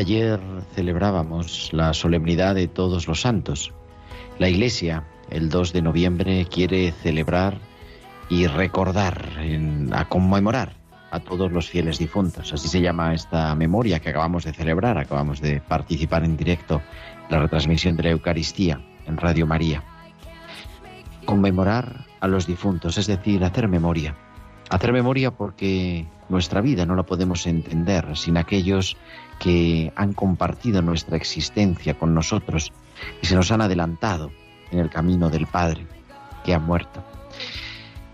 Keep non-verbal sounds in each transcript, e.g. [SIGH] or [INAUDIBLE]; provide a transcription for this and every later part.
Ayer celebrábamos la solemnidad de todos los santos, la Iglesia el 2 de noviembre quiere celebrar y recordar, a conmemorar a todos los fieles difuntos. Así se llama esta memoria que acabamos de celebrar, acabamos de participar en directo la retransmisión de la Eucaristía en Radio María. Conmemorar a los difuntos, es decir, hacer memoria. Hacer memoria porque nuestra vida no la podemos entender sin aquellos que han compartido nuestra existencia con nosotros y se nos han adelantado en el camino del Padre que ha muerto.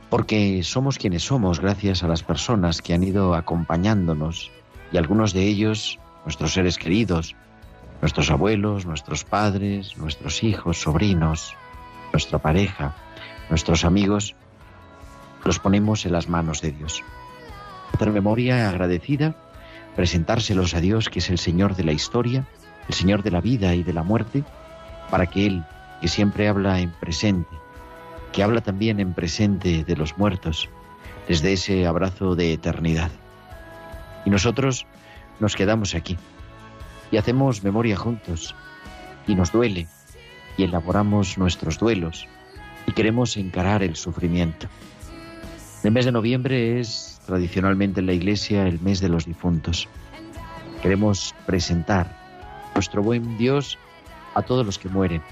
Porque somos quienes somos gracias a las personas que han ido acompañándonos y algunos de ellos, nuestros seres queridos, nuestros abuelos, nuestros padres, nuestros hijos, sobrinos, nuestra pareja, nuestros amigos, los ponemos en las manos de Dios. Hacer memoria agradecida, presentárselos a Dios, que es el Señor de la historia, el Señor de la vida y de la muerte, para que Él, que siempre habla en presente, que habla también en presente de los muertos, les ese abrazo de eternidad. Y nosotros nos quedamos aquí y hacemos memoria juntos y nos duele y elaboramos nuestros duelos y queremos encarar el sufrimiento. El mes de noviembre es tradicionalmente en la Iglesia el mes de los difuntos. Queremos presentar nuestro buen Dios a todos los que mueren,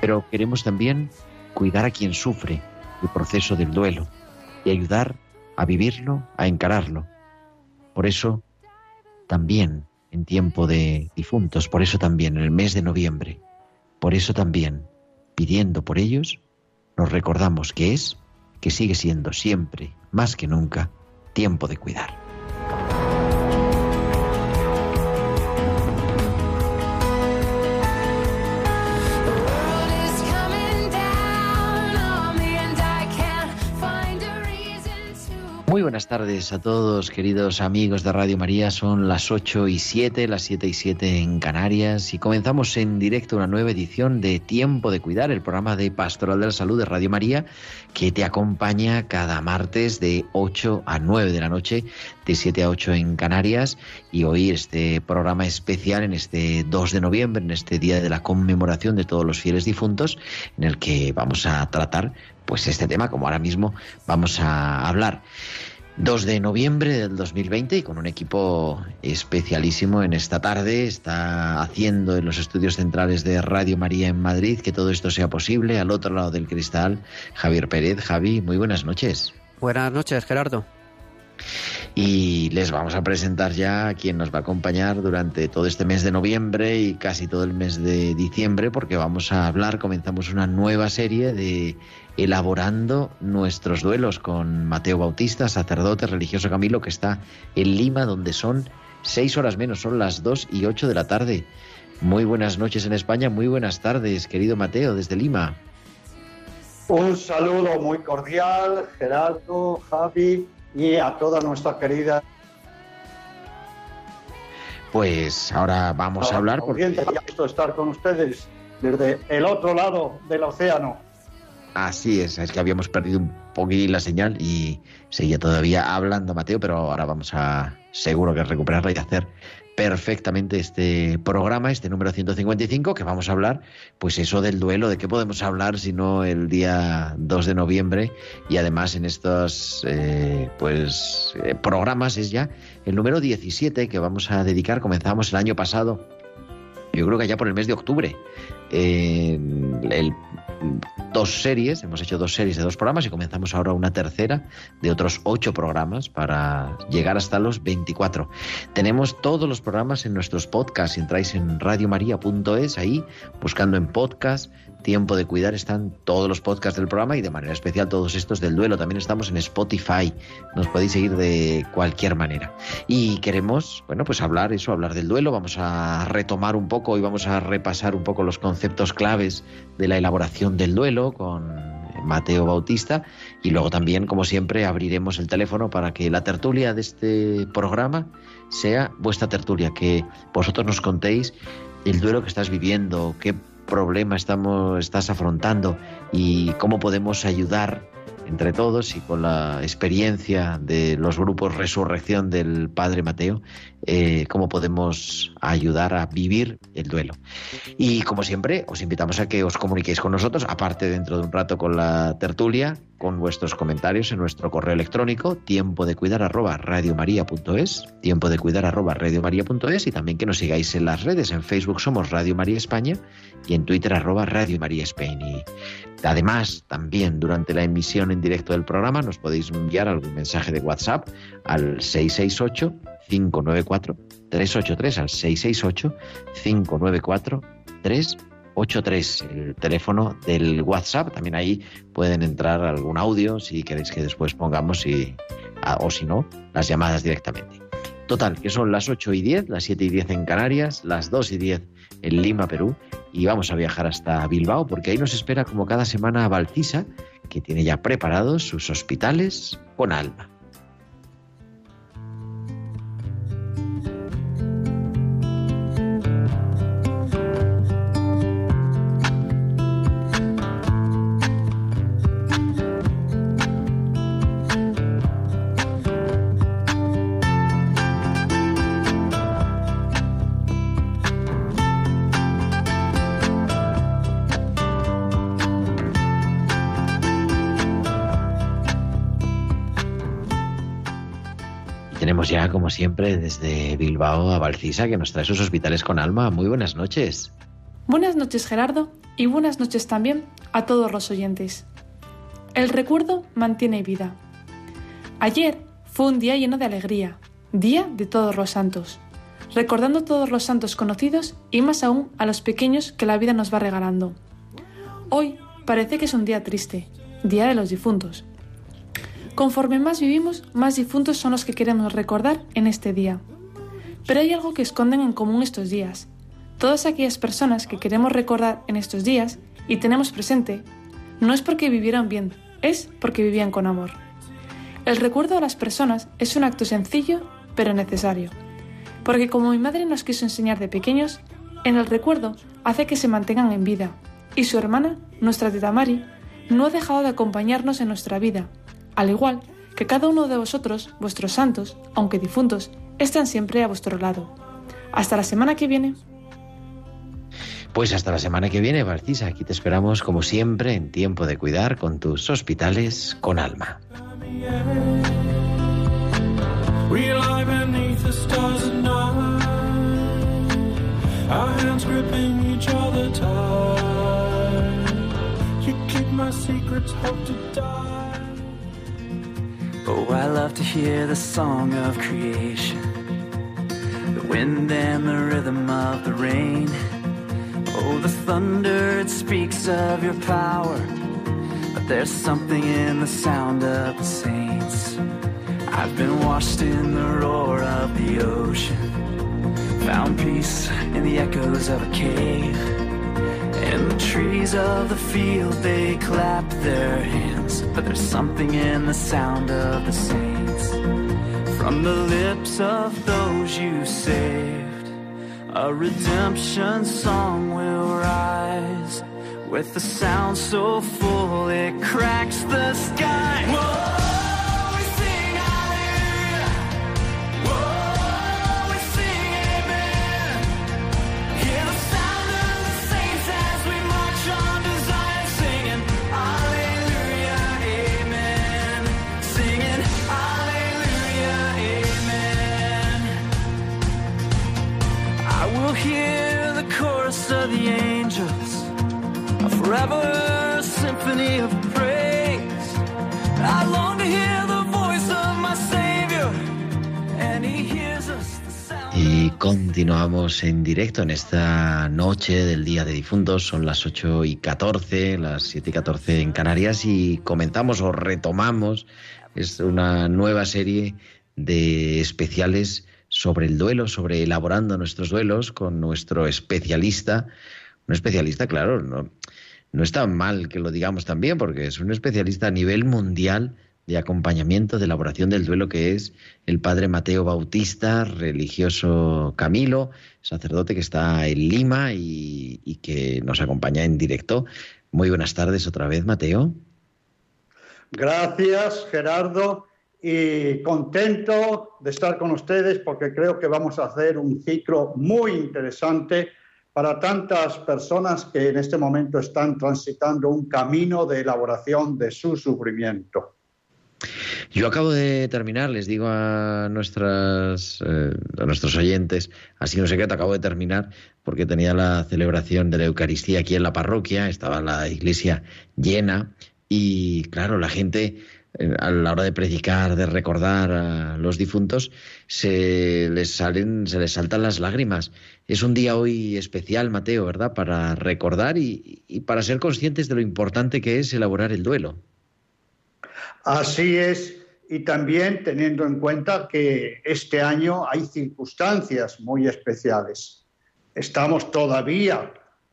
pero queremos también cuidar a quien sufre el proceso del duelo y ayudar a vivirlo, a encararlo. Por eso, también en tiempo de difuntos, por eso también en el mes de noviembre, por eso también, pidiendo por ellos, nos recordamos que es, que sigue siendo siempre, más que nunca, tiempo de cuidar. Muy buenas tardes a todos, queridos amigos de Radio María. Son las 8 y 7, las 7 y 7 en Canarias y comenzamos en directo una nueva edición de Tiempo de Cuidar, el programa de Pastoral de la Salud de Radio María que te acompaña cada martes de 8 a 9 de la noche, de 7 a 8 en Canarias y hoy este programa especial en este 2 de noviembre, en este día de la conmemoración de todos los fieles difuntos, en el que vamos a tratar pues este tema como ahora mismo vamos a hablar. 2 de noviembre del 2020 y con un equipo especialísimo en esta tarde. Está haciendo en los estudios centrales de Radio María en Madrid que todo esto sea posible. Al otro lado del cristal, Javier Pérez. Javi, muy buenas noches. Buenas noches, Gerardo. Y les vamos a presentar ya a quien nos va a acompañar durante todo este mes de noviembre y casi todo el mes de diciembre, porque vamos a hablar, comenzamos una nueva serie de elaborando nuestros duelos con Mateo Bautista, sacerdote religioso Camilo, que está en Lima, donde son seis horas menos, son las dos y ocho de la tarde. Muy buenas noches en España, muy buenas tardes, querido Mateo, desde Lima. Un saludo muy cordial, Gerardo, Javi y a toda nuestra querida Pues ahora vamos a hablar porque... estar con ustedes desde el otro lado del océano. Así es, es que habíamos perdido un poquito la señal y seguía todavía hablando Mateo, pero ahora vamos a seguro que recuperarla y hacer perfectamente este programa, este número 155, que vamos a hablar, pues eso del duelo, de qué podemos hablar si no el día 2 de noviembre. Y además en estos eh, pues eh, programas es ya el número 17 que vamos a dedicar, comenzamos el año pasado, yo creo que ya por el mes de octubre, el dos series, hemos hecho dos series de dos programas y comenzamos ahora una tercera de otros ocho programas para llegar hasta los 24. Tenemos todos los programas en nuestros podcasts, entráis en radiomaria.es, ahí buscando en podcast, tiempo de cuidar, están todos los podcasts del programa y de manera especial todos estos del duelo. También estamos en Spotify, nos podéis seguir de cualquier manera. Y queremos, bueno, pues hablar eso, hablar del duelo, vamos a retomar un poco y vamos a repasar un poco los conceptos claves de la elaboración del duelo con Mateo Bautista y luego también, como siempre, abriremos el teléfono para que la tertulia de este programa sea vuestra tertulia, que vosotros nos contéis el duelo que estás viviendo, qué problema estamos, estás afrontando y cómo podemos ayudar entre todos y con la experiencia de los grupos Resurrección del Padre Mateo, eh, cómo podemos ayudar a vivir el duelo. Y como siempre, os invitamos a que os comuniquéis con nosotros, aparte dentro de un rato con la tertulia, con vuestros comentarios en nuestro correo electrónico, tiempo de cuidar arroba radiomaria.es, tiempo de cuidar arroba radiomaria.es y también que nos sigáis en las redes. En Facebook somos Radio María España y en Twitter arroba Radio María Spain. Y además, también durante la emisión en directo del programa nos podéis enviar algún mensaje de WhatsApp al 668 594 383 al 668 594 383 el teléfono del WhatsApp. También ahí pueden entrar algún audio si queréis que después pongamos y, o si no, las llamadas directamente. Total, que son las 8 y 10, las 7 y 10 en Canarias, las 2 y 10 en Lima, Perú, y vamos a viajar hasta Bilbao porque ahí nos espera como cada semana Baltisa, que tiene ya preparados sus hospitales con alma. Siempre, desde Bilbao a Valcisa, que nos trae sus hospitales con alma. Muy buenas noches. Buenas noches, Gerardo, y buenas noches también a todos los oyentes. El recuerdo mantiene vida. Ayer fue un día lleno de alegría, día de todos los santos, recordando todos los santos conocidos y más aún a los pequeños que la vida nos va regalando. Hoy parece que es un día triste, día de los difuntos, Conforme más vivimos, más difuntos son los que queremos recordar en este día. Pero hay algo que esconden en común estos días. Todas aquellas personas que queremos recordar en estos días y tenemos presente, no es porque vivieron bien, es porque vivían con amor. El recuerdo a las personas es un acto sencillo, pero necesario. Porque como mi madre nos quiso enseñar de pequeños, en el recuerdo hace que se mantengan en vida. Y su hermana, nuestra teta Mari, no ha dejado de acompañarnos en nuestra vida al igual que cada uno de vosotros, vuestros santos, aunque difuntos, están siempre a vuestro lado. Hasta la semana que viene. Pues hasta la semana que viene, Barcisa. Aquí te esperamos, como siempre, en tiempo de cuidar con tus hospitales con alma. Oh, I love to hear the song of creation, the wind and the rhythm of the rain. Oh, the thunder, it speaks of your power, but there's something in the sound of the saints. I've been washed in the roar of the ocean, found peace in the echoes of a cave. And the trees of the field, they clap their hands. But there's something in the sound of the saints. From the lips of those you saved, a redemption song will rise. with a sound so full it cracks the sky. Whoa. Y continuamos en directo en esta noche del Día de Difuntos. Son las 8 y 14, las 7 y 14 en Canarias y comenzamos o retomamos es una nueva serie de especiales sobre el duelo, sobre elaborando nuestros duelos con nuestro especialista. Un especialista, claro, no, no está mal que lo digamos también, porque es un especialista a nivel mundial de acompañamiento, de elaboración del duelo, que es el padre Mateo Bautista, religioso Camilo, sacerdote que está en Lima y, y que nos acompaña en directo. Muy buenas tardes otra vez, Mateo. Gracias, Gerardo, y contento de estar con ustedes porque creo que vamos a hacer un ciclo muy interesante para tantas personas que en este momento están transitando un camino de elaboración de su sufrimiento. Yo acabo de terminar, les digo a, nuestras, eh, a nuestros oyentes, así no secreto, acabo de terminar porque tenía la celebración de la Eucaristía aquí en la parroquia, estaba la iglesia llena y claro, la gente a la hora de predicar, de recordar a los difuntos, se les salen, se les saltan las lágrimas. Es un día hoy especial, Mateo, ¿verdad? Para recordar y, y para ser conscientes de lo importante que es elaborar el duelo. Así es, y también teniendo en cuenta que este año hay circunstancias muy especiales. Estamos todavía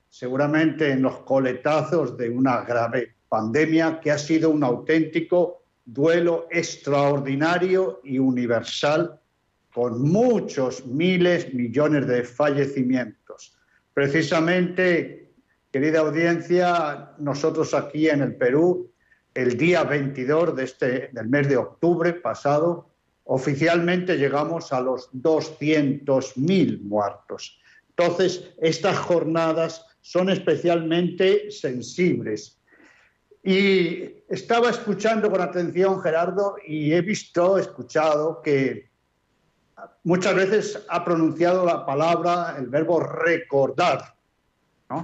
seguramente en los coletazos de una grave pandemia que ha sido un auténtico duelo extraordinario y universal con muchos miles, millones de fallecimientos. Precisamente, querida audiencia, nosotros aquí en el Perú, el día 22 de este, del mes de octubre pasado, oficialmente llegamos a los 200.000 muertos. Entonces, estas jornadas son especialmente sensibles. Y estaba escuchando con atención, Gerardo, y he visto, escuchado que muchas veces ha pronunciado la palabra, el verbo recordar, ¿no?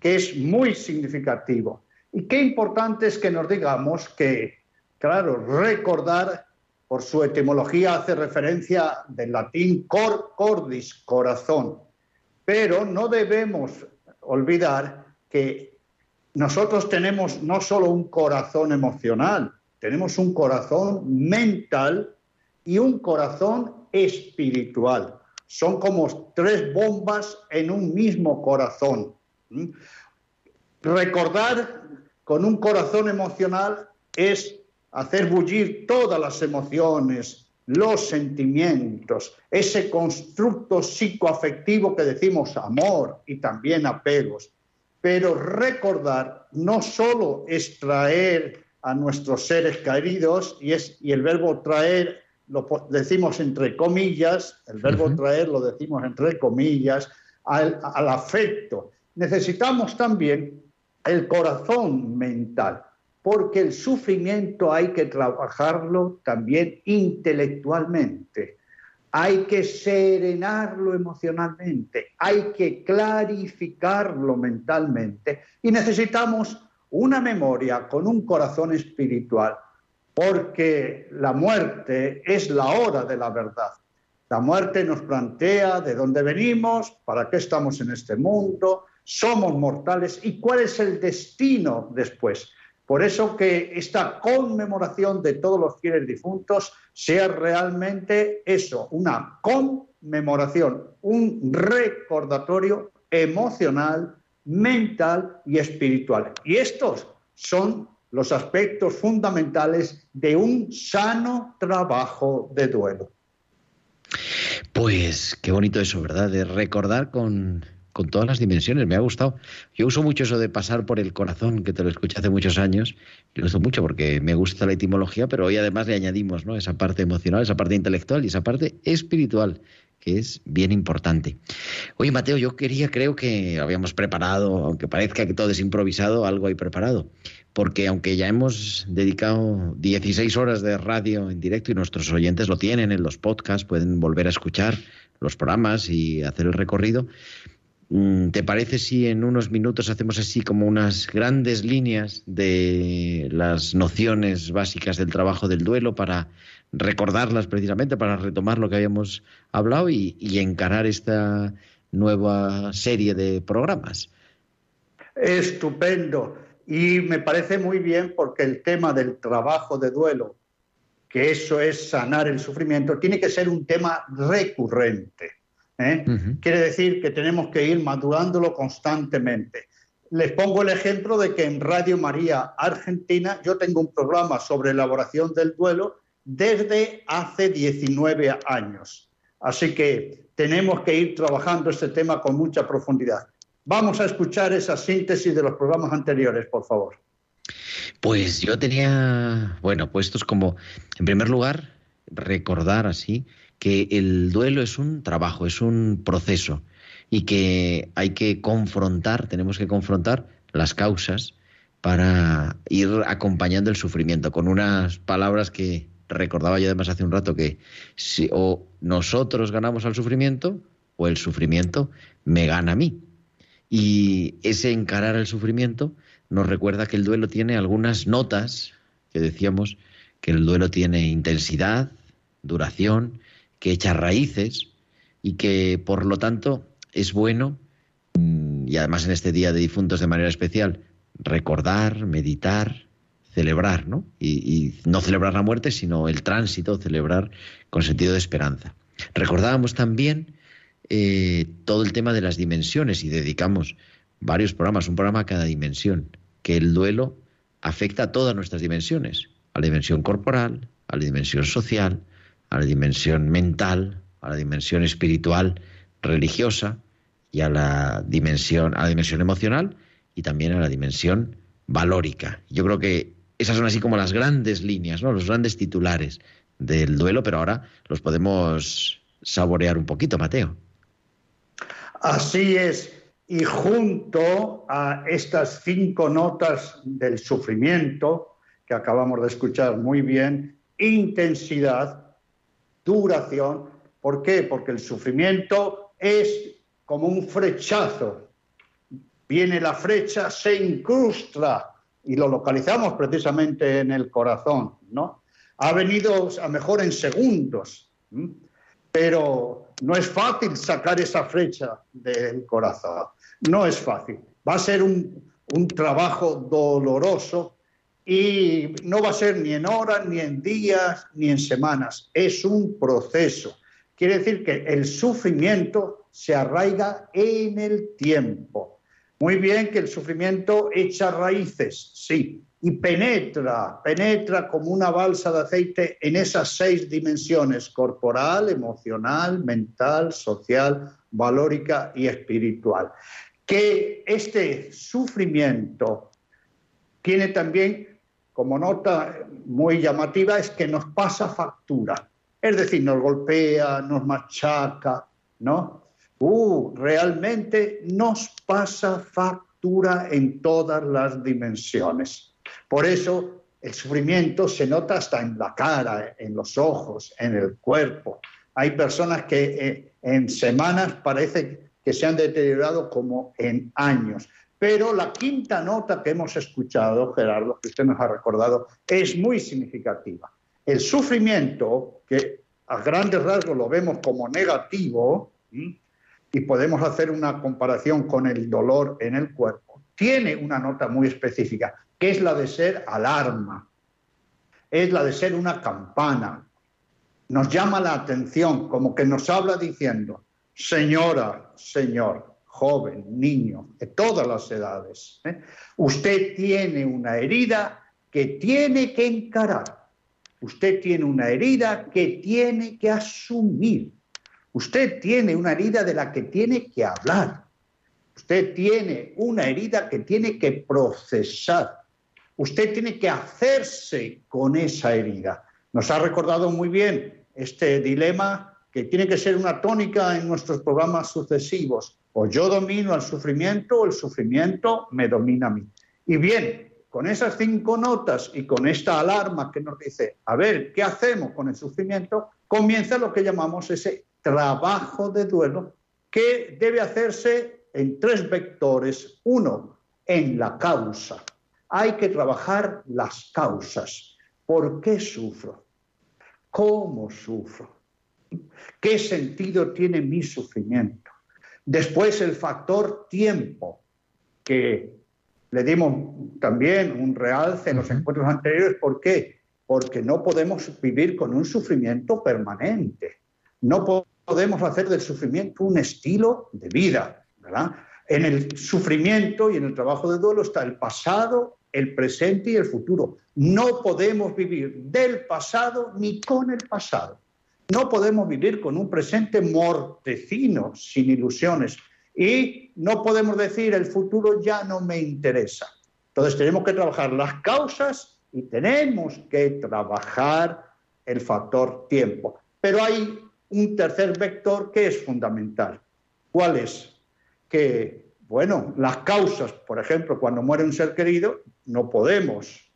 Que es muy significativo. Y qué importante es que nos digamos que, claro, recordar, por su etimología, hace referencia del latín cor, cordis, corazón. Pero no debemos olvidar que nosotros tenemos no solo un corazón emocional, tenemos un corazón mental y un corazón espiritual. Son como tres bombas en un mismo corazón. ¿Mm? Recordar con un corazón emocional es hacer bullir todas las emociones, los sentimientos, ese constructo psicoafectivo que decimos amor y también apegos. Pero recordar no solo es traer a nuestros seres queridos, y, es, y el verbo traer lo decimos entre comillas, el verbo traer lo decimos entre comillas, al, al afecto. Necesitamos también el corazón mental, porque el sufrimiento hay que trabajarlo también intelectualmente, hay que serenarlo emocionalmente, hay que clarificarlo mentalmente y necesitamos una memoria con un corazón espiritual, porque la muerte es la hora de la verdad. La muerte nos plantea de dónde venimos, para qué estamos en este mundo, somos mortales y cuál es el destino después. Por eso que esta conmemoración de todos los fieles difuntos sea realmente eso, una conmemoración, un recordatorio emocional, mental y espiritual. Y estos son los aspectos fundamentales de un sano trabajo de duelo. Pues qué bonito eso, ¿verdad? De recordar con, con todas las dimensiones, me ha gustado. Yo uso mucho eso de pasar por el corazón, que te lo escuché hace muchos años, lo uso mucho porque me gusta la etimología, pero hoy además le añadimos ¿no? esa parte emocional, esa parte intelectual y esa parte espiritual, que es bien importante. Oye, Mateo, yo quería, creo que habíamos preparado, aunque parezca que todo es improvisado, algo hay preparado porque aunque ya hemos dedicado 16 horas de radio en directo y nuestros oyentes lo tienen en los podcasts, pueden volver a escuchar los programas y hacer el recorrido, ¿te parece si en unos minutos hacemos así como unas grandes líneas de las nociones básicas del trabajo del duelo para recordarlas precisamente, para retomar lo que habíamos hablado y, y encarar esta nueva serie de programas? Estupendo. Y me parece muy bien porque el tema del trabajo de duelo, que eso es sanar el sufrimiento, tiene que ser un tema recurrente. ¿Eh? Quiere decir que tenemos que ir madurándolo constantemente. Les pongo el ejemplo de que en Radio María Argentina yo tengo un programa sobre elaboración del duelo desde hace 19 años. Así que tenemos que ir trabajando este tema con mucha profundidad. Vamos a escuchar esa síntesis de los programas anteriores, por favor. Pues yo tenía, bueno, puestos como, en primer lugar, recordar así que el duelo es un trabajo, es un proceso y que hay que confrontar, tenemos que confrontar las causas para ir acompañando el sufrimiento con unas palabras que recordaba yo además hace un rato que si o nosotros ganamos al sufrimiento o el sufrimiento me gana a mí. Y ese encarar el sufrimiento nos recuerda que el duelo tiene algunas notas, que decíamos que el duelo tiene intensidad, duración, que echa raíces y que por lo tanto es bueno, mm, y además en este Día de Difuntos de manera especial, recordar, meditar, celebrar, ¿no? Y, no celebrar la muerte, sino el tránsito, celebrar con sentido de esperanza. Recordábamos también eh, todo el tema de las dimensiones y dedicamos varios programas, un programa a cada dimensión, que el duelo afecta a todas nuestras dimensiones, a la dimensión corporal, a la dimensión social, a la dimensión mental, a la dimensión espiritual, religiosa y a la dimensión, a la dimensión emocional y también a la dimensión valórica. Yo creo que esas son así como las grandes líneas, ¿no? los grandes titulares del duelo, pero ahora los podemos saborear un poquito, Mateo. Así es. Y junto a estas cinco notas del sufrimiento que acabamos de escuchar muy bien, intensidad, duración. ¿Por qué? Porque el sufrimiento es como un flechazo. Viene la flecha, se incrusta y lo localizamos precisamente en el corazón, ¿no? Ha venido a mejor en segundos, pero no es fácil sacar esa flecha del corazón. No es fácil. Va a ser un, un trabajo doloroso y no va a ser ni en horas, ni en días, ni en semanas. Es un proceso. Quiere decir que el sufrimiento se arraiga en el tiempo. Muy bien que el sufrimiento echa raíces, sí, y penetra, penetra como una balsa de aceite en esas seis dimensiones, corporal, emocional, mental, social, valórica y espiritual. Que este sufrimiento tiene también, como nota muy llamativa, es que nos pasa factura. Es decir, nos golpea, nos machaca, ¿no? Uh, realmente nos pasa factura en todas las dimensiones. Por eso el sufrimiento se nota hasta en la cara, en los ojos, en el cuerpo. Hay personas que eh, en semanas parece que se han deteriorado como en años. Pero la quinta nota que hemos escuchado, Gerardo, que usted nos ha recordado, es muy significativa. El sufrimiento, que a grandes rasgos lo vemos como negativo, y podemos hacer una comparación con el dolor en el cuerpo, tiene una nota muy específica, que es la de ser alarma, es la de ser una campana. Nos llama la atención, como que nos habla diciendo, señora, señor, joven, niño, de todas las edades, ¿eh? usted tiene una herida que tiene que encarar, usted tiene una herida que tiene que asumir, usted tiene una herida de la que tiene que hablar. Usted tiene una herida que tiene que procesar. Usted tiene que hacerse con esa herida. Nos ha recordado muy bien este dilema que tiene que ser una tónica en nuestros programas sucesivos. O yo domino al sufrimiento o el sufrimiento me domina a mí. Y bien, con esas cinco notas y con esta alarma que nos dice, a ver, ¿qué hacemos con el sufrimiento? Comienza lo que llamamos ese trabajo de duelo que debe hacerse en tres vectores. Uno, en la causa. Hay que trabajar las causas. ¿Por qué sufro? ¿Cómo sufro? ¿Qué sentido tiene mi sufrimiento? Después el factor tiempo, que le dimos también un realce en los encuentros anteriores. ¿Por qué? Porque no podemos vivir con un sufrimiento permanente. No po- podemos hacer del sufrimiento un estilo de vida, ¿verdad? En el sufrimiento y en el trabajo de duelo está el pasado, el presente y el futuro. No podemos vivir del pasado ni con el pasado. No podemos vivir con un presente mortecino, sin ilusiones. Y no podemos decir el futuro ya no me interesa. Entonces tenemos que trabajar las causas y tenemos que trabajar el factor tiempo. Pero hay un tercer vector que es fundamental. ¿Cuál es? Que, bueno, las causas, por ejemplo, cuando muere un ser querido, no podemos,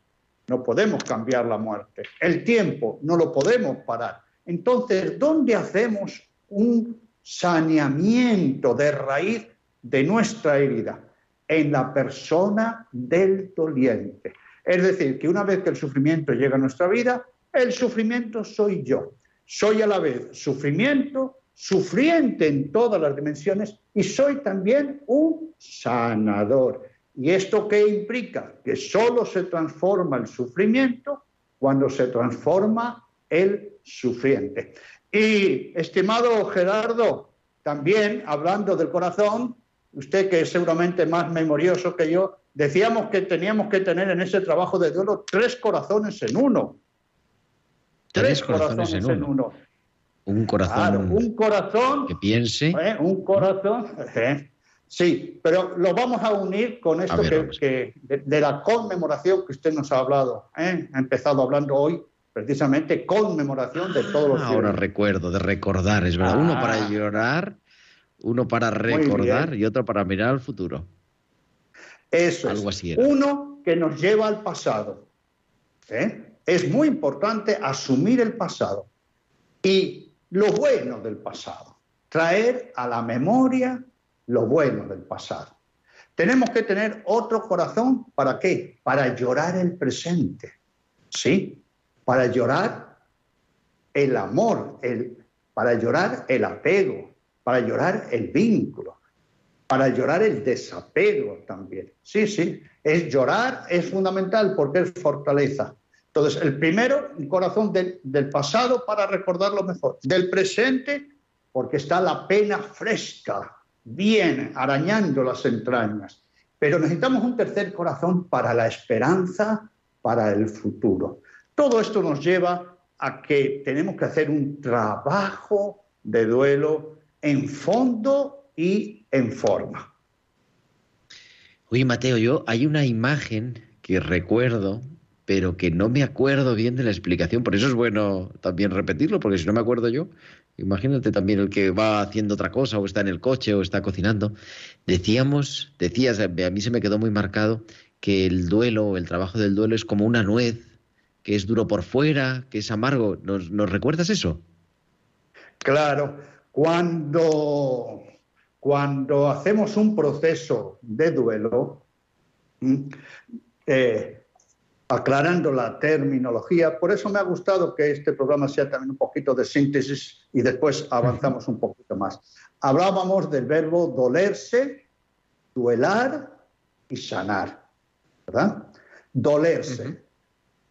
no podemos cambiar la muerte. El tiempo no lo podemos parar. Entonces, ¿dónde hacemos un saneamiento de raíz de nuestra herida? En la persona del doliente. Es decir, que una vez que el sufrimiento llega a nuestra vida, el sufrimiento soy yo. Soy a la vez sufrimiento, sufriente en todas las dimensiones y soy también un sanador. ¿Y esto qué implica? Que solo se transforma el sufrimiento cuando se transforma el sufriente. Y, estimado Gerardo, también hablando del corazón, usted que es seguramente más memorioso que yo, decíamos que teníamos que tener en ese trabajo de duelo tres corazones en uno. Tres corazones en uno. Un corazón Claro, un corazón que piense. ¿eh? un corazón. ¿eh? Sí, pero lo vamos a unir con esto ver, que, vamos. que- de, de la conmemoración que usted nos ha hablado. ¿eh? Ha empezado hablando hoy, precisamente, conmemoración de todos los Ahora fieles. recuerdo, de recordar, es verdad. Uno Ah. para llorar, uno para recordar y otro para mirar al futuro. Eso Algo es. así era. Uno que nos lleva al pasado. ¿eh? Es muy importante asumir el pasado y lo bueno del pasado. Traer a la memoria lo bueno del pasado. Tenemos que tener otro corazón, ¿para qué? Para llorar el presente. ¿Sí? Para llorar el amor, el, para llorar el apego, para llorar el vínculo, para llorar el desapego también. Sí, sí, es llorar, es fundamental porque es fortaleza. Entonces, el primero, un corazón del, del pasado para recordarlo mejor. Del presente, porque está la pena fresca, bien, arañando las entrañas. Pero necesitamos un tercer corazón para la esperanza, para el futuro. Todo esto nos lleva a que tenemos que hacer un trabajo de duelo en fondo y en forma. Oye, Mateo, yo hay una imagen que recuerdo, pero que no me acuerdo bien de la explicación. Por eso es bueno también repetirlo, porque si no me acuerdo yo, imagínate también el que va haciendo otra cosa, o está en el coche, o está cocinando. Decíamos, decías, a mí se me quedó muy marcado que el duelo, el trabajo del duelo es como una nuez, que es duro por fuera, que es amargo. ¿Nos, nos recuerdas eso? Claro, cuando, cuando hacemos un proceso de duelo, mm, eh, aclarando la terminología, por eso me ha gustado que este programa sea también un poquito de síntesis y después avanzamos un poquito más. Hablábamos del verbo dolerse, duelar y sanar, ¿verdad? Dolerse.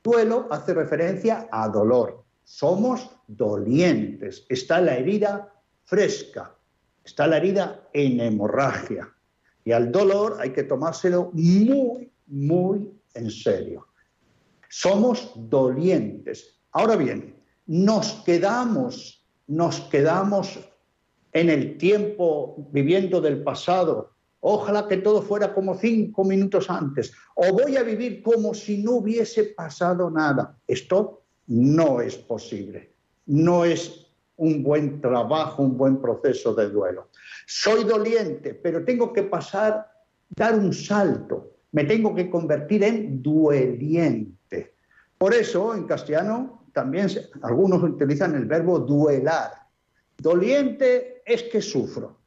Duelo hace referencia a dolor. Somos dolientes. Está la herida fresca. Está la herida en hemorragia. Y al dolor hay que tomárselo muy, muy en serio. Somos dolientes. Ahora bien, nos quedamos, nos quedamos en el tiempo viviendo del pasado Ojalá que todo fuera como cinco minutos antes. O voy a vivir como si no hubiese pasado nada. Esto no es posible. No es un buen trabajo, un buen proceso de duelo. Soy doliente, pero tengo que pasar, dar un salto. Me tengo que convertir en dueliente. Por eso en castellano también algunos utilizan el verbo duelar. Doliente es que sufro.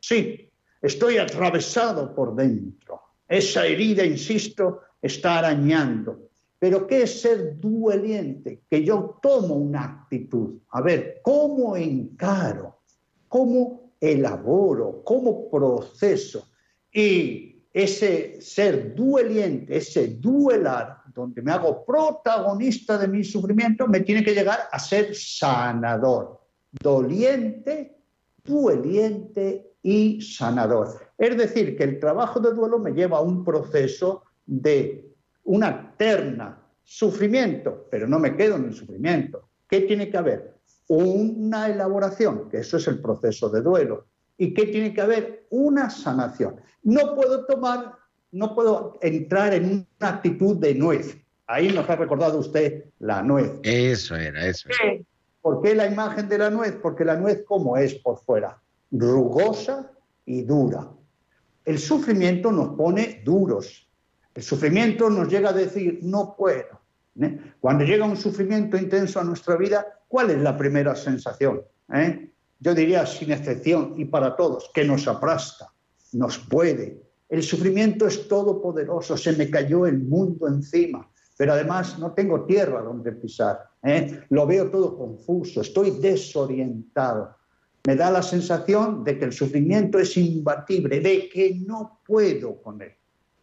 Sí, estoy atravesado por dentro. Esa herida, insisto, está arañando. Pero ¿qué es ser dueliente? Que yo tomo una actitud. A ver, ¿cómo encaro? ¿Cómo elaboro? ¿Cómo proceso? Y ese ser dueliente, ese duelar, donde me hago protagonista de mi sufrimiento, me tiene que llegar a ser sanador. Doliente, dueliente y sanador. Es decir, que el trabajo de duelo me lleva a un proceso de una terna, sufrimiento, pero no me quedo en el sufrimiento. ¿Qué tiene que haber? Una elaboración, que eso es el proceso de duelo. ¿Y qué tiene que haber? Una sanación. No puedo tomar, no puedo entrar en una actitud de nuez. Ahí nos ha recordado usted la nuez. Eso era, eso. era. ¿Por qué la imagen de la nuez? Porque la nuez, como es por fuera? Rugosa y dura. El sufrimiento nos pone duros. El sufrimiento nos llega a decir, no puedo. ¿eh? Cuando llega un sufrimiento intenso a nuestra vida, ¿cuál es la primera sensación? eh? Yo diría, sin excepción, y para todos, que nos aplasta, nos puede. El sufrimiento es todopoderoso, se me cayó el mundo encima, pero además no tengo tierra donde pisar. ¿eh? Lo veo todo confuso, estoy desorientado. Me da la sensación de que el sufrimiento es imbatible, de que no puedo con él.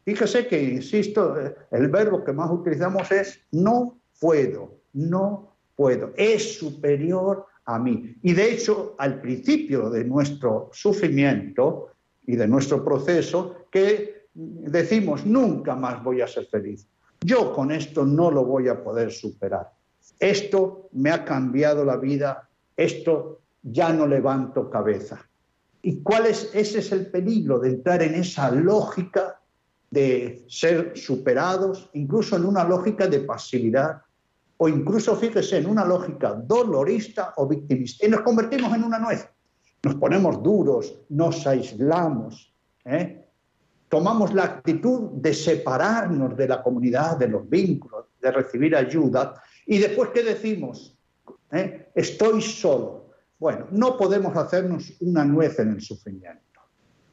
Fíjese que, insisto, el verbo que más utilizamos es no puedo, no puedo. Es superior a mí. Y de hecho, al principio de nuestro sufrimiento y de nuestro proceso, que decimos, nunca más voy a ser feliz. Yo con esto no lo voy a poder superar. Esto me ha cambiado la vida, esto ya no levanto cabeza. ¿Y cuál es? Ese es el peligro de entrar en esa lógica de ser superados, incluso en una lógica de pasividad, o incluso, fíjese, en una lógica dolorista o victimista. Y nos convertimos en una nuez. Nos ponemos duros, nos aislamos, ¿eh? tomamos la actitud de separarnos de la comunidad, de los vínculos, de recibir ayuda. Y después, ¿qué decimos? ¿Eh? Estoy solo. Bueno, no podemos hacernos una nuez en el sufrimiento.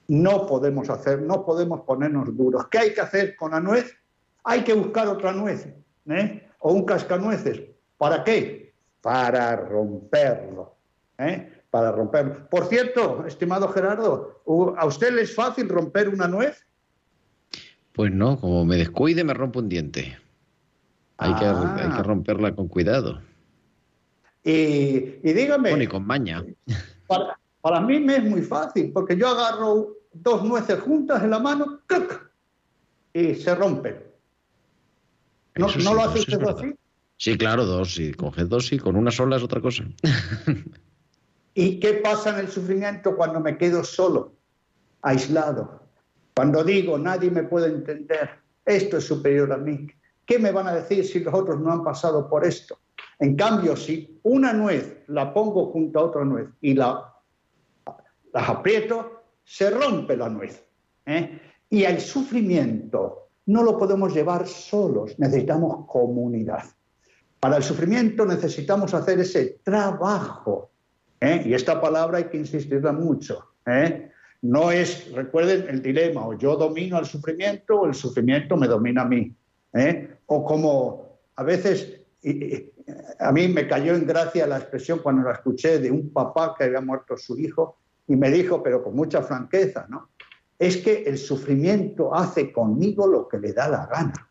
No podemos hacer, no podemos ponernos duros. ¿Qué hay que hacer con la nuez? Hay que buscar otra nuez, ¿eh? o un cascanueces. ¿Para qué? Para romperlo. ¿eh? Para romperlo. Por cierto, estimado Gerardo, ¿a usted le es fácil romper una nuez? Pues no, como me descuide me rompo un diente. Hay, que, Ah. hay que romperla con cuidado. Y, y dígame, Bueno, y con maña. para, para mí me es muy fácil, porque yo agarro dos nueces juntas en la mano y se rompen. ¿No, lo hace usted así? Sí, claro, dos. Si coges dos, sí. Con una sola es otra cosa. ¿Y qué pasa en el sufrimiento cuando me quedo solo, aislado? Cuando digo, nadie me puede entender, esto es superior a mí. ¿Qué me van a decir si los otros no han pasado por esto? En cambio, si una nuez la pongo junto a otra nuez y la, las aprieto, se rompe la nuez. ¿eh? Y el sufrimiento no lo podemos llevar solos, necesitamos comunidad. Para el sufrimiento necesitamos hacer ese trabajo. ¿eh? Y esta palabra hay que insistirla mucho. ¿eh? No es, recuerden el dilema, o yo domino al sufrimiento o el sufrimiento me domina a mí. ¿eh? O como a veces, a mí me cayó en gracia la expresión cuando la escuché de un papá que había muerto su hijo y me dijo, pero con mucha franqueza, ¿no? Es que el sufrimiento hace conmigo lo que le da la gana.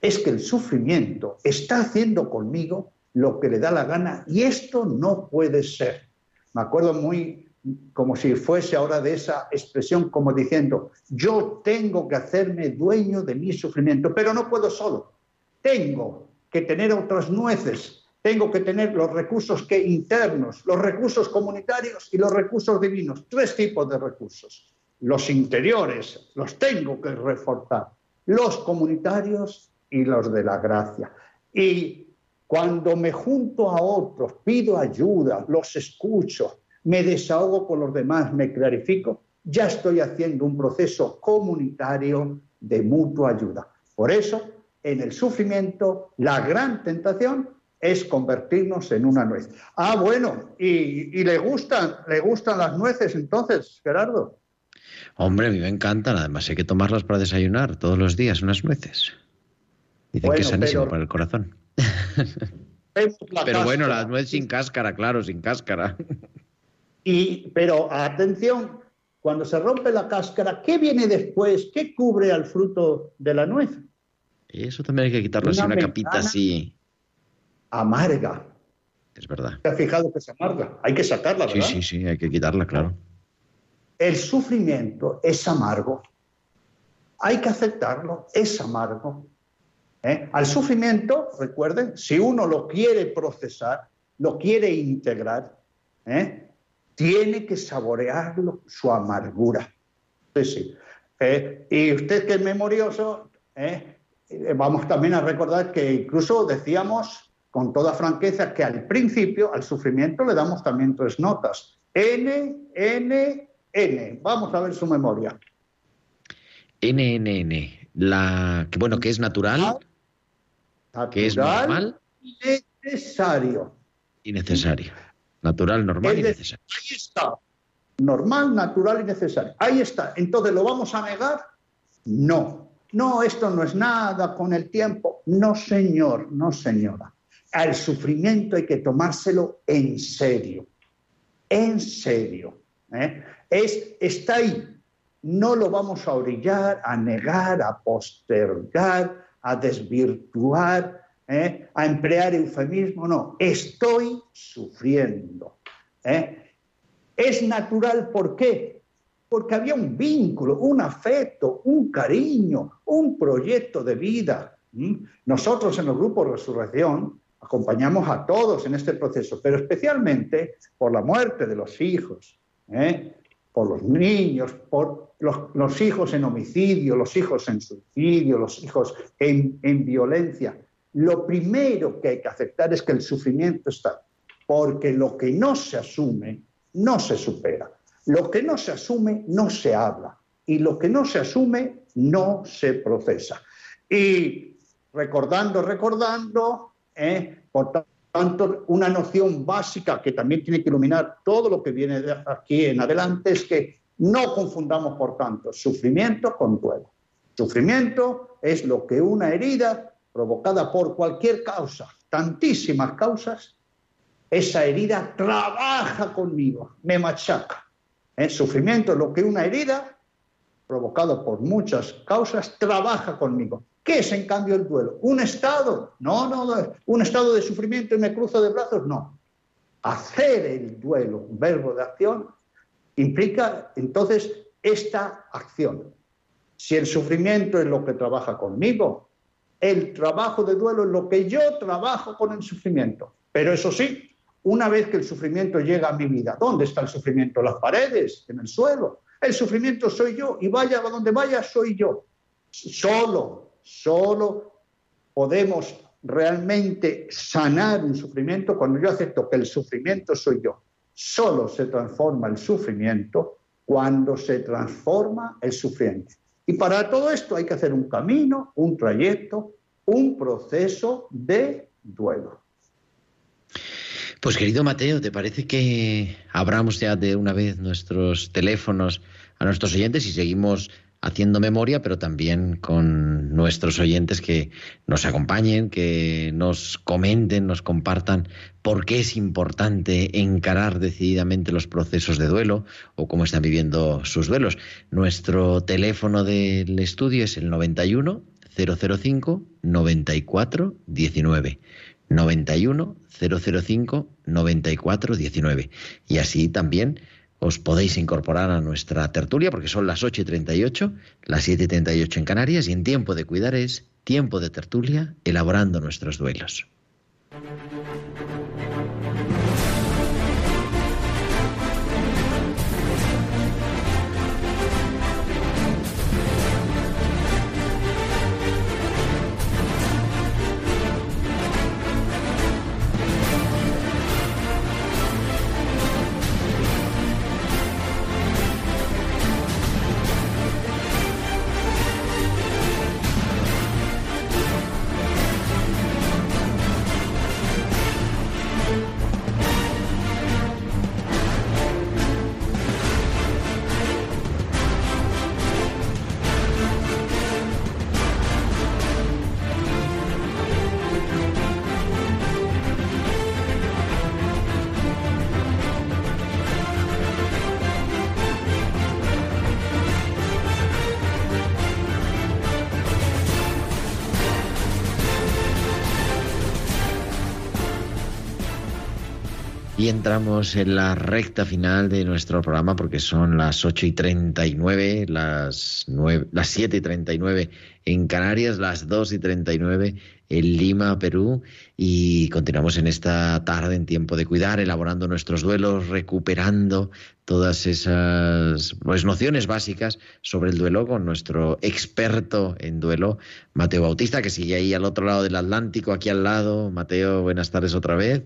Es que el sufrimiento está haciendo conmigo lo que le da la gana y esto no puede ser. Me acuerdo muy como si fuese ahora de esa expresión como diciendo, yo tengo que hacerme dueño de mi sufrimiento, pero no puedo solo. Tengo que tener otras nueces, tengo que tener los recursos que internos, los recursos comunitarios y los recursos divinos, tres tipos de recursos. los interiores, los tengo que reforzar, los comunitarios y los de la gracia. Y cuando me junto a otros, pido ayuda, los escucho, me desahogo con los demás, me clarifico, ya estoy haciendo un proceso comunitario de mutua ayuda. Por eso, en el sufrimiento, la gran tentación es convertirnos en una nuez. Ah, bueno, y, y le gustan, le gustan las nueces entonces, Gerardo. Hombre, a mí me encantan. Además, hay que tomarlas para desayunar todos los días, unas nueces. Dicen que es sanísimo pero- para el corazón. [LAUGHS] Pero bueno, cáscara. la nuez sin cáscara, claro, sin cáscara. Y, pero atención, cuando se rompe la cáscara, ¿qué viene después? ¿Qué cubre al fruto de la nuez? Eso también hay que quitarlo así, Una una capita así. Amarga. Es verdad. ¿Te has fijado que es amarga? Hay que sacarla, Sí, ¿verdad? sí, sí, hay que quitarla, claro. El sufrimiento es amargo. Hay que aceptarlo, es amargo. ¿Eh? Al sufrimiento, recuerden, si uno lo quiere procesar, lo quiere integrar, ¿eh? tiene que saborearlo, su amargura. Sí, sí. Eh, y usted que es memorioso, ¿eh? Eh, vamos también a recordar que incluso decíamos con toda franqueza que al principio al sufrimiento le damos también tres notas. N, N, N. Vamos a ver su memoria. NNN, la que bueno, que es natural, que es Natural, normal Necesario. y necesario. Natural, normal y necesario. Ahí está. Normal, natural y necesario. Ahí está. Entonces, ¿lo vamos a negar? No. No, esto no es nada con el tiempo. No, señor, no, señora. Al sufrimiento hay que tomárselo en serio. En serio. ¿eh? Es, está ahí. No lo vamos a orillar, a negar, a postergar, a desvirtuar, ¿eh? a emplear eufemismo. No, estoy sufriendo. ¿eh? Es natural, ¿por qué? Porque había un vínculo, un afecto, un cariño, un proyecto de vida. ¿m? Nosotros en el grupo Resurrección acompañamos a todos en este proceso, pero especialmente por la muerte de los hijos, ¿eh? por los niños, por los, hijos en homicidio, los hijos en suicidio, los hijos en violencia. Lo primero que hay que aceptar es que el sufrimiento está, porque lo que no se asume no se supera. Lo que no se asume no se habla y lo que no se asume no se procesa. Y recordando, recordando, ¿eh? por tanto, una noción básica que también tiene que iluminar todo lo que viene de aquí en adelante es que no confundamos, por tanto, sufrimiento con duelo. Sufrimiento es lo que una herida provocada por cualquier causa, tantísimas causas, esa herida trabaja conmigo, me machaca. ¿Eh? Sufrimiento es lo que una herida provocada por muchas causas trabaja conmigo. ¿Qué es en cambio el duelo? ¿Un estado? No, no, no. ¿Un estado de sufrimiento y me cruzo de brazos? No. Hacer el duelo, un verbo de acción, implica entonces esta acción. Si el sufrimiento es lo que trabaja conmigo, el trabajo de duelo es lo que yo trabajo con el sufrimiento. Pero eso sí, una vez que el sufrimiento llega a mi vida, ¿dónde está el sufrimiento? En las paredes, en el suelo. El sufrimiento soy yo y vaya a donde vaya soy yo. Solo, solo podemos realmente sanar un sufrimiento cuando yo acepto que el sufrimiento soy yo. Solo se transforma el sufrimiento cuando se transforma el sufriente. Y para todo esto hay que hacer un camino, un trayecto, un proceso de duelo. Pues querido Mateo, ¿te parece que abramos ya de una vez nuestros teléfonos a nuestros oyentes y seguimos haciendo memoria, pero también con nuestros oyentes que nos acompañen, que nos comenten, nos compartan por qué es importante encarar decididamente los procesos de duelo o cómo están viviendo sus duelos. Nuestro teléfono del estudio es el 91 005 94 19. 91 005 94 19. Y así también os podéis incorporar a nuestra tertulia porque son las 8 y 38, las 7 y 38 en Canarias y en tiempo de cuidar es tiempo de tertulia elaborando nuestros duelos. Y entramos en la recta final de nuestro programa porque son las 8 y 39, las, 9, las 7 y 39 en Canarias, las 2 y 39 en Lima, Perú. Y continuamos en esta tarde en tiempo de cuidar, elaborando nuestros duelos, recuperando todas esas pues, nociones básicas sobre el duelo con nuestro experto en duelo, Mateo Bautista, que sigue ahí al otro lado del Atlántico, aquí al lado. Mateo, buenas tardes otra vez.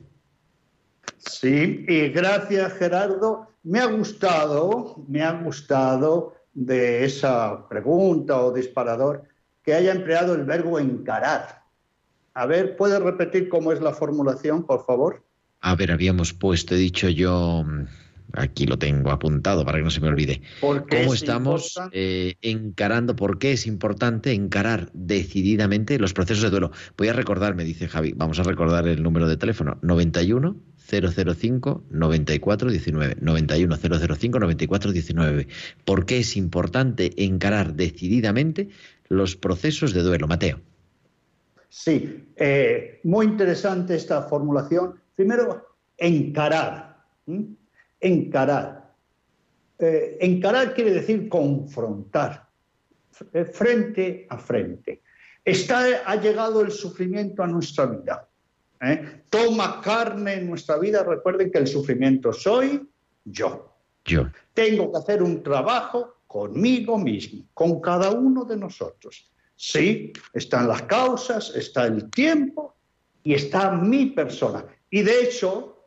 Sí, y gracias Gerardo. Me ha gustado, me ha gustado de esa pregunta o disparador que haya empleado el verbo encarar. A ver, ¿puedes repetir cómo es la formulación, por favor? A ver, habíamos puesto, he dicho yo, mm, aquí lo tengo apuntado para que no se me olvide. Porque ¿Cómo es estamos eh, encarando? ¿Por qué es importante encarar decididamente los procesos de duelo? Voy a recordar, me dice Javi, vamos a recordar el número de teléfono, 91 005 94 19. 91 005 94 19. ¿Por qué es importante encarar decididamente los procesos de duelo? Mateo. Sí, eh, muy interesante esta formulación. Primero, encarar. Encarar. Eh, encarar quiere decir confrontar, eh, frente a frente. Ha llegado el sufrimiento a nuestra vida. ¿Eh? Toma carne en nuestra vida. Recuerden que el sufrimiento soy yo. Yo. Tengo que hacer un trabajo conmigo mismo, con cada uno de nosotros. Sí, están las causas, está el tiempo y está mi persona. Y de hecho,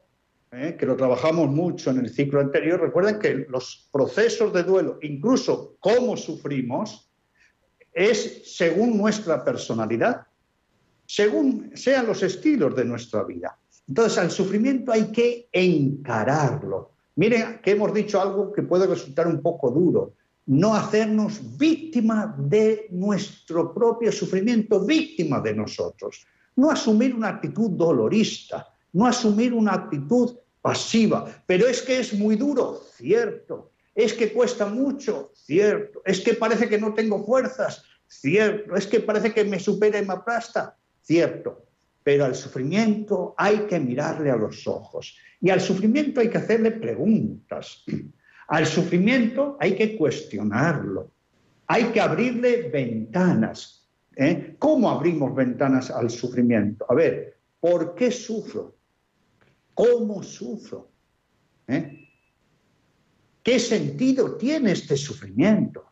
eh, que lo trabajamos mucho en el ciclo anterior, recuerden que los procesos de duelo, incluso cómo sufrimos, es según nuestra personalidad, según sean los estilos de nuestra vida. Entonces, al sufrimiento hay que encararlo. Miren que hemos dicho algo que puede resultar un poco duro. No hacernos víctima de nuestro propio sufrimiento, víctima de nosotros. No asumir una actitud dolorista, no asumir una actitud pasiva. Pero es que es muy duro, cierto. Es que cuesta mucho, cierto. Es que parece que no tengo fuerzas, cierto. Es que parece que me supera y me aplasta, cierto. Pero al sufrimiento hay que mirarle a los ojos. Y al sufrimiento hay que hacerle preguntas. [CLEARS THROAT] Al sufrimiento hay que cuestionarlo. Hay que abrirle ventanas. ¿eh? ¿Cómo abrimos ventanas al sufrimiento? A ver, ¿por qué sufro? ¿Cómo sufro? ¿Eh? ¿Qué sentido tiene este sufrimiento?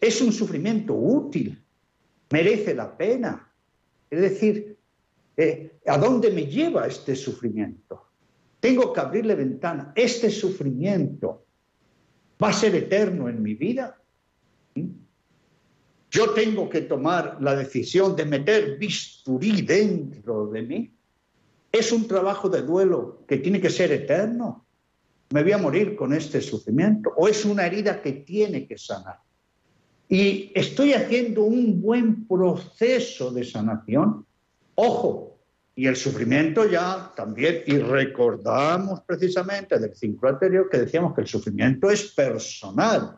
¿Es un sufrimiento útil? ¿Merece la pena? Es decir, eh, ¿a dónde me lleva este sufrimiento? Tengo que abrirle ventana. ¿Este sufrimiento va a ser eterno en mi vida? Yo tengo que tomar la decisión de meter bisturí dentro de mí. ¿Es un trabajo de duelo que tiene que ser eterno? ¿Me voy a morir con este sufrimiento? ¿O es una herida que tiene que sanar? Y estoy haciendo un buen proceso de sanación. Ojo, y el sufrimiento ya también, y recordamos precisamente del ciclo anterior que decíamos que el sufrimiento es personal,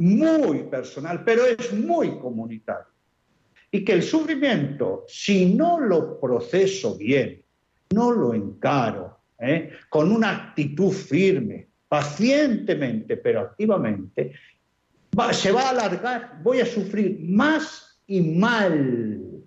muy personal, pero es muy comunitario. Y que el sufrimiento, si no lo proceso bien, no lo encaro ¿eh? con una actitud firme, pacientemente, pero activamente, se va a alargar, voy a sufrir más y mal,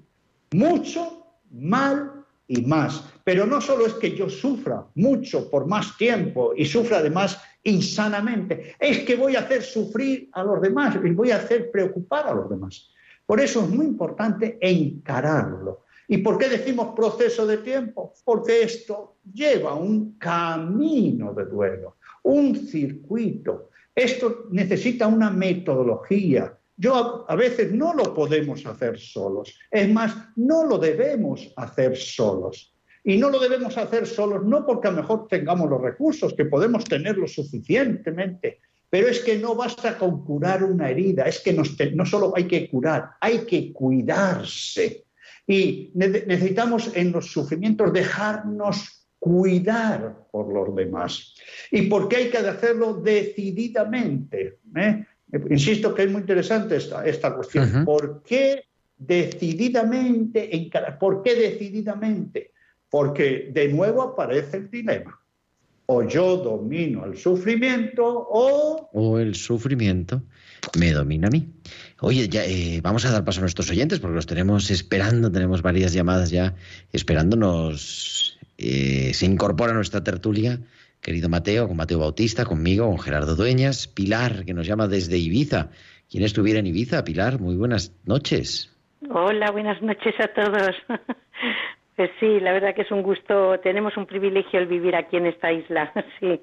mucho, mal y más. Pero no solo es que yo sufra mucho por más tiempo y sufra además insanamente, es que voy a hacer sufrir a los demás y voy a hacer preocupar a los demás. Por eso es muy importante encararlo. ¿Y por qué decimos proceso de tiempo? Porque esto lleva un camino de duelo, un circuito. Esto necesita una metodología. Yo a, veces no lo podemos hacer solos. Es más, no lo debemos hacer solos. Y no lo debemos hacer solos, no porque a lo mejor tengamos los recursos, que podemos tenerlos suficientemente, pero es que no basta con curar una herida, es que no solo hay que curar, hay que cuidarse. Y ne- necesitamos en los sufrimientos dejarnos cuidar por los demás. ¿Y por qué hay que hacerlo decididamente? ¿Eh? Insisto que es muy interesante esta, esta cuestión. ¿Por qué decididamente encarar? ¿Por qué decididamente? porque de nuevo aparece el dilema. O yo domino el sufrimiento o O el sufrimiento me domina a mí. Oye, ya eh, vamos a dar paso a nuestros oyentes porque los tenemos esperando, tenemos varias llamadas ya esperándonos. Eh, se incorpora a nuestra tertulia, querido Mateo, con Mateo Bautista, conmigo, con Gerardo Dueñas, Pilar, que nos llama desde Ibiza. ¿Quién estuviera en Ibiza? Pilar, muy buenas noches. Hola, buenas noches a todos. [LAUGHS] Pues sí, la verdad que es un gusto, tenemos un privilegio el vivir aquí en esta isla, [LAUGHS] sí.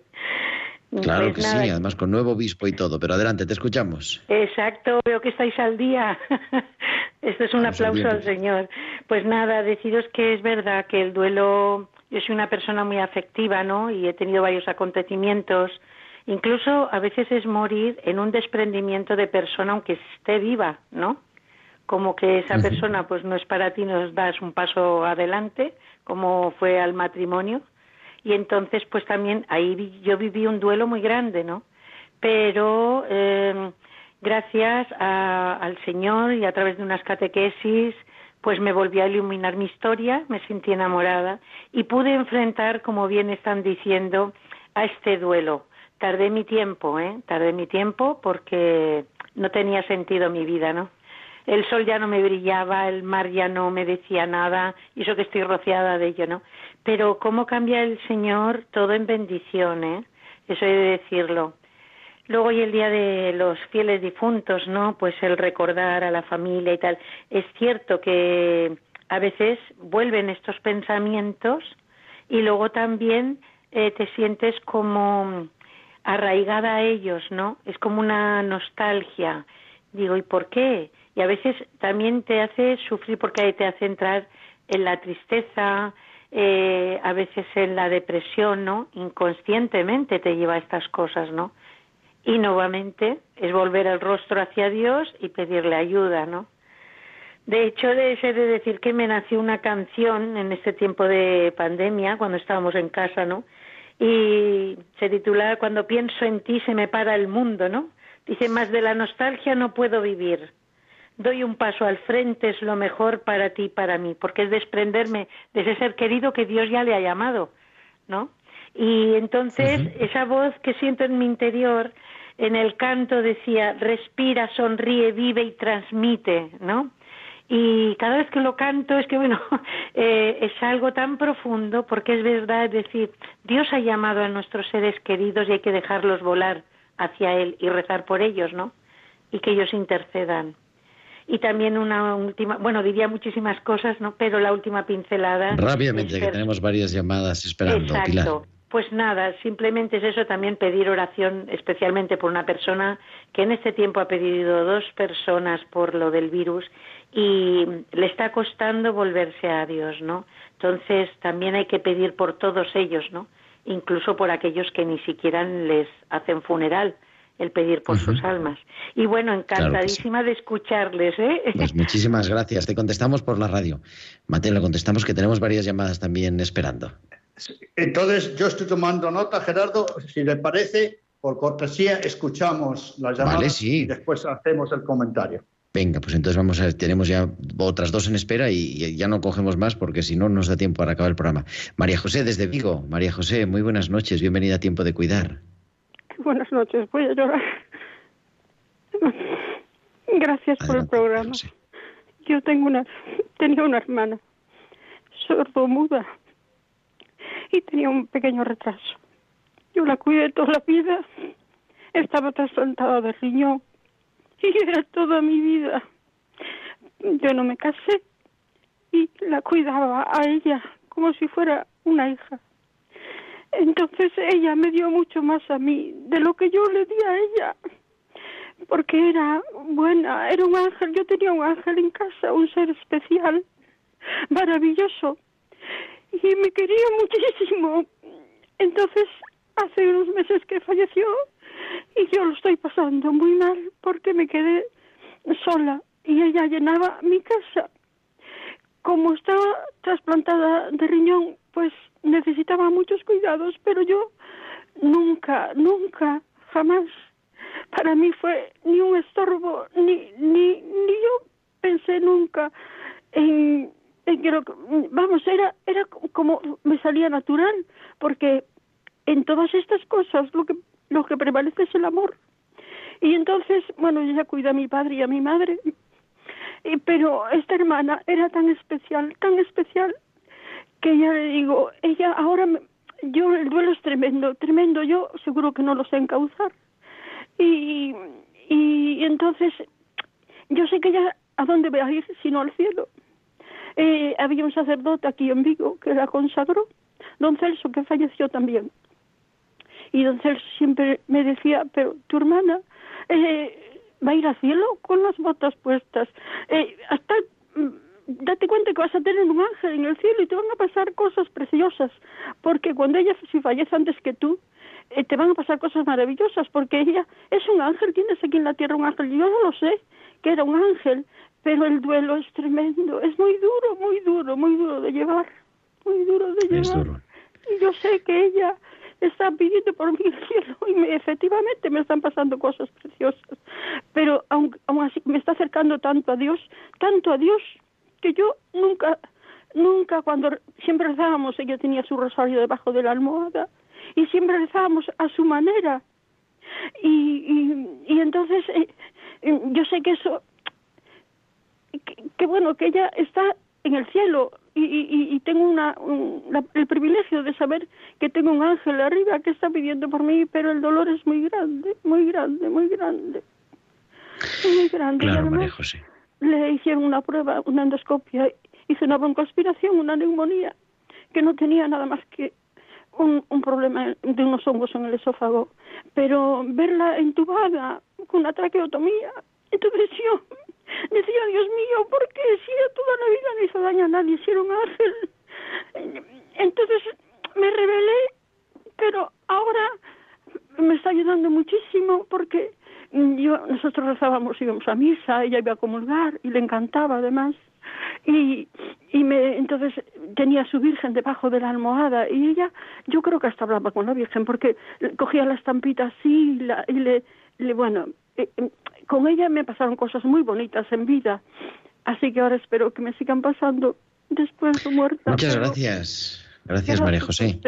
Claro Pues que nada, sí, además con nuevo obispo y todo, pero adelante, te escuchamos. Exacto, veo que estáis al día. [LAUGHS] Esto es un aplauso al. Señor. Pues nada, deciros que es verdad que el duelo, yo soy una persona muy afectiva, ¿no? Y he tenido varios acontecimientos. Incluso a veces es morir en un desprendimiento de persona aunque esté viva, ¿no? Como que esa persona pues no es para ti, nos das un paso adelante, como fue al matrimonio. Y entonces pues también ahí vi- yo viví un duelo muy grande, ¿no? Pero eh, gracias a- al Señor y a través de unas catequesis, pues me volví a iluminar mi historia, me sentí enamorada y pude enfrentar, como bien están diciendo, a este duelo. Tardé mi tiempo, ¿eh? Tardé mi tiempo porque no tenía sentido mi vida, ¿no? El sol ya no me brillaba, el mar ya no me decía nada, y eso que estoy rociada de ello, ¿no? Pero cómo cambia el Señor todo en bendición, ¿eh? Eso he de decirlo. Luego y el día de los fieles difuntos, ¿no? Pues el recordar a la familia y tal. Es cierto que a veces vuelven estos pensamientos y luego también eh, te sientes como arraigada a ellos, ¿no? Es como una nostalgia. Digo, ¿y por qué? Y a veces también te hace sufrir porque te hace entrar en la tristeza, eh, a veces en la depresión, ¿no? Inconscientemente te lleva a estas cosas, ¿no? Y nuevamente es volver el rostro hacia Dios y pedirle ayuda, ¿no? De hecho, de ser de decir que me nació una canción en este tiempo de pandemia, cuando estábamos en casa, ¿no? Y se titula Cuando pienso en ti se me para el mundo, ¿no? Dice, más de la nostalgia no puedo vivir. Doy un paso al frente, es lo mejor para ti y para mí, porque es desprenderme de ese ser querido que Dios ya le ha llamado, ¿no? Y entonces esa voz que siento en mi interior, en el canto decía, respira, sonríe, vive y transmite, ¿no? Y cada vez que lo canto es que, bueno, [LAUGHS] eh, es algo tan profundo porque es verdad, es decir, Dios ha llamado a nuestros seres queridos y hay que dejarlos volar hacia Él y rezar por ellos, ¿no? Y que ellos intercedan. Y también una última, bueno, diría muchísimas cosas, ¿no? Pero la última pincelada. Rápidamente, que tenemos varias llamadas esperando, Exacto. Pilar. Pues nada, simplemente es eso, también pedir oración especialmente por una persona que en este tiempo ha pedido dos personas por lo del virus y le está costando volverse a Dios, ¿no? Entonces también hay que pedir por todos ellos, ¿no? Incluso por aquellos que ni siquiera les hacen funeral, el pedir por sus almas. Y bueno, Claro que sí. encantadísima de escucharles, ¿eh? Pues muchísimas gracias. Te contestamos por la radio. Mateo, le contestamos que tenemos varias llamadas también esperando. Entonces, yo estoy tomando nota, Gerardo, si le parece, por cortesía, escuchamos las llamadas Vale, sí. y después hacemos el comentario. Venga, pues entonces vamos a tenemos ya otras dos en espera y, ya no cogemos más porque si no nos da tiempo para acabar el programa. María José desde Vigo. María José, muy buenas noches. Bienvenida a Tiempo de Cuidar. Buenas noches, voy a llorar. Gracias por el programa. Yo tengo una, tenía una hermana sordomuda y tenía un pequeño retraso. Yo la cuidé toda la vida. Estaba trasplantada de riñón y era toda mi vida. Yo no me casé y la cuidaba a ella como si fuera una hija. Entonces ella me dio mucho más a mí de lo que yo le di a ella, porque era buena, era un ángel, yo tenía un ángel en casa, un ser especial, maravilloso, y me quería muchísimo. Entonces, hace unos meses que falleció y yo lo estoy pasando muy mal porque me quedé sola y ella llenaba mi casa como estaba trasplantada de riñón, pues necesitaba muchos cuidados, pero yo nunca, nunca, jamás, para mí fue ni un estorbo, ni, ni, ni yo pensé nunca en, lo- vamos, era, era como me salía natural, porque en todas estas cosas lo que, lo que prevalece es el amor. Y entonces, bueno, yo ya a mi padre y a mi madre, y- pero esta hermana era tan especial, tan especial, que ya le digo, ella ahora, me- yo el duelo es tremendo, tremendo, yo seguro que no lo sé encauzar. Y, y entonces, yo sé que ella, ¿a dónde va a ir sino al cielo? Eh, había un sacerdote aquí en Vigo que la consagró, don Celso, que falleció también. Y don Celso siempre me decía, pero tu hermana eh, va a ir al cielo con las botas puestas. Eh, hasta mm, date cuenta que vas a tener un ángel en el cielo y te van a pasar cosas preciosas, porque cuando ella si fallece antes que tú, eh, te van a pasar cosas maravillosas, porque ella es un ángel, tienes aquí en la tierra un ángel, yo no lo sé, que era un ángel, pero el duelo es tremendo, es muy duro, muy duro, muy duro de llevar, muy duro de llevar. Es duro. Y yo sé que ella está pidiendo por mí el cielo y me, efectivamente me están pasando cosas preciosas. Pero aun, aun así me está acercando tanto a Dios, tanto a Dios, que yo nunca, nunca cuando re- siempre rezábamos, ella tenía su rosario debajo de la almohada y siempre rezábamos a su manera. Y, y, y entonces eh, eh, yo sé que eso que, que bueno, que ella está en el cielo y, y, y tengo una, un- la- el privilegio de saber que tengo un ángel arriba que está pidiendo por mí, pero el dolor es muy grande, muy grande, muy grande. Muy grande. Claro, además María José. le hicieron una prueba, una endoscopia, hizo una broncoaspiración, una neumonía, que no tenía nada más que un, un problema de unos hongos en el esófago. Pero verla entubada con una traqueotomía, entonces yo decía, Dios mío, ¿por qué si toda la vida no hizo daño a nadie, si era un ángel? Entonces me rebelé, pero ahora me está ayudando muchísimo porque yo nosotros rezábamos íbamos a misa ella iba a comulgar y le encantaba además y y me entonces tenía su virgen debajo de la almohada y ella yo creo que hasta hablaba con la virgen porque cogía la estampita así y, la- y le, le bueno eh, eh, con ella me pasaron cosas muy bonitas en vida así que ahora espero que me sigan pasando después de muerta Muchas pero- gracias. Gracias, María José.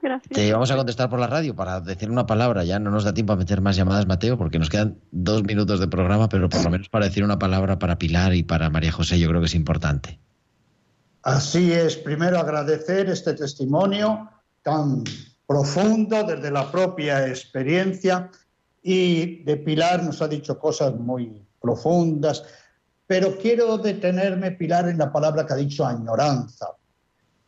gracias Te vamos a contestar por la radio para decir una palabra. Ya no nos da tiempo a meter más llamadas, Mateo, porque nos quedan dos minutos de programa, pero por lo menos para decir una palabra para Pilar y para María José, yo creo que es importante. Así es, primero agradecer este testimonio tan profundo desde la propia experiencia y de Pilar nos ha dicho cosas muy profundas, pero quiero detenerme, Pilar, en la palabra que ha dicho añoranza.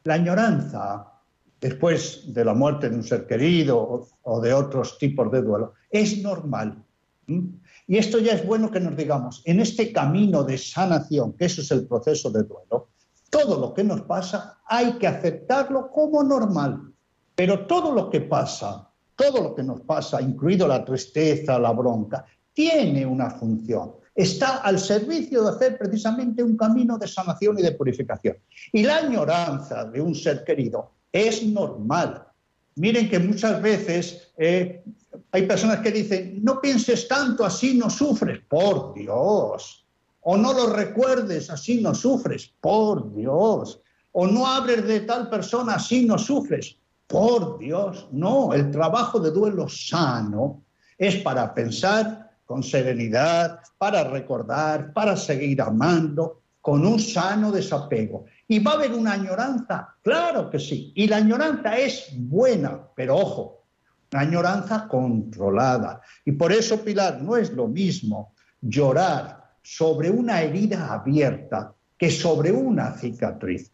La añoranza, después de la muerte de un ser querido o, de otros tipos de duelo, es normal. Y esto ya es bueno que nos digamos, en este camino de sanación, que eso es el proceso de duelo, todo lo que nos pasa hay que aceptarlo como normal. Pero todo lo que pasa, todo lo que nos pasa, incluido la tristeza, la bronca, tiene una función. Está al servicio de hacer precisamente un camino de sanación y de purificación. Y la añoranza de un ser querido es normal. Miren que muchas veces eh, hay personas que dicen, no pienses tanto, así no sufres. Por Dios. O no lo recuerdes, así no sufres. Por Dios. O no hables de tal persona, así no sufres. Por Dios. No, el trabajo de duelo sano es para pensar con serenidad, para recordar, para seguir amando, con un sano desapego. ¿Y va a haber una añoranza? Claro que sí. Y la añoranza es buena, pero ojo, una añoranza controlada. Y por eso, Pilar, no es lo mismo llorar sobre una herida abierta que sobre una cicatriz.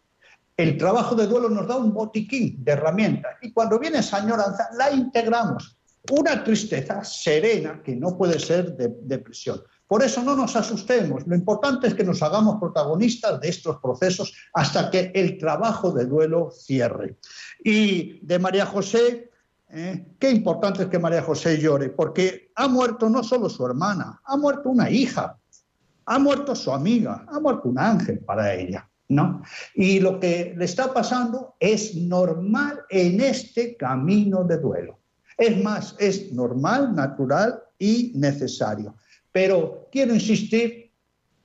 El trabajo de duelo nos da un botiquín de herramientas y cuando viene esa añoranza la integramos. Una tristeza serena que no puede ser de depresión. Por eso no nos asustemos. Lo importante es que nos hagamos protagonistas de estos procesos hasta que el trabajo de duelo cierre. Y de María José, eh, qué importante es que María José llore, porque ha muerto no solo su hermana, ha muerto una hija, ha muerto su amiga, ha muerto un ángel para ella. ¿No? Y lo que le está pasando es normal en este camino de duelo. Es más, es normal, natural y necesario. Pero quiero insistir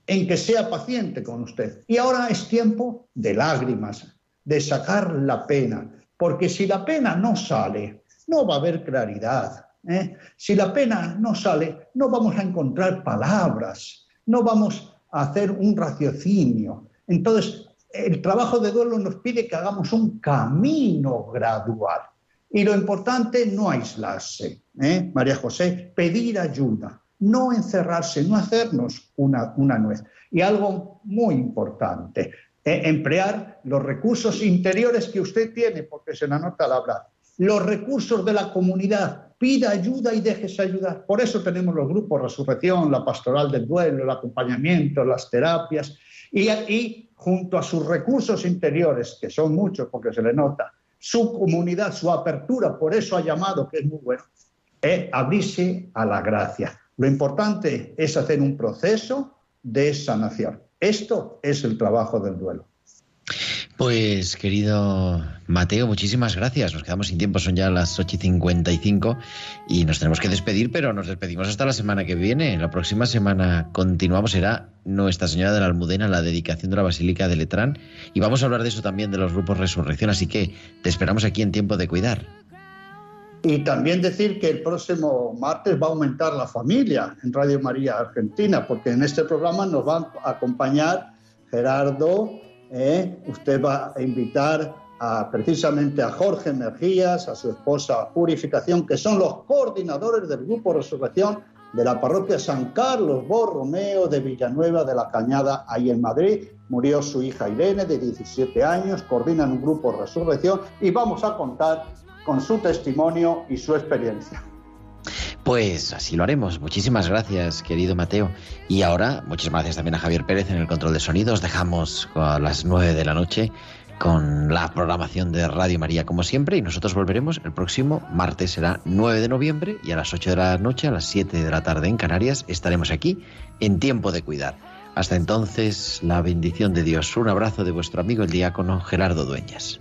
en que sea paciente con usted. Y ahora es tiempo de lágrimas, de sacar la pena, porque si la pena no sale, no va a haber claridad. ¿eh? Si la pena no sale, no vamos a encontrar palabras, no vamos a hacer un raciocinio. Entonces, el trabajo de duelo nos pide que hagamos un camino gradual. Y lo importante, no aislarse, ¿eh? María José, pedir ayuda, no encerrarse, no hacernos una, una nuez. Y algo muy importante, eh, emplear los recursos interiores que usted tiene, porque se la nota al hablar, los recursos de la comunidad, pida ayuda y déjese ayudar. Por eso tenemos los grupos Resurrección, la pastoral del duelo, el acompañamiento, las terapias, y, y junto a sus recursos interiores, que son muchos porque se le nota, su comunidad, su apertura, por eso ha llamado, que es muy bueno, abrirse a la gracia. Lo importante es hacer un proceso de sanación. Esto es el trabajo del duelo. Pues querido Mateo, muchísimas gracias. Nos quedamos sin tiempo, son ya las 8 y 55 y nos tenemos que despedir, pero nos despedimos hasta la semana que viene. La próxima semana continuamos, será Nuestra Señora de la Almudena, la dedicación de la Basílica de Letrán y vamos a hablar de eso también de los grupos Resurrección, así que te esperamos aquí en Tiempo de Cuidar. Y también decir que el próximo martes va a aumentar la familia en Radio María Argentina, porque en este programa nos va a acompañar Gerardo, ¿eh? usted va a invitar precisamente a Jorge Mejías, a su esposa Purificación, que son los coordinadores del Grupo Resurrección de la parroquia San Carlos Borromeo de Villanueva de la Cañada, ahí en Madrid. Murió su hija Irene, de 17 años, coordinan un grupo Resurrección y vamos a contar con su testimonio y su experiencia. Pues así lo haremos. Muchísimas gracias, querido Mateo. Y ahora, muchas gracias también a Javier Pérez en el control de sonidos. Dejamos a las 9 de la noche con la programación de Radio María como siempre y nosotros volveremos el próximo martes será 9 de noviembre y a las 8 de la noche a las 7 de la tarde en Canarias estaremos aquí en tiempo de cuidar. Hasta entonces, la bendición de Dios. Un abrazo de vuestro amigo el diácono Gerardo Dueñas.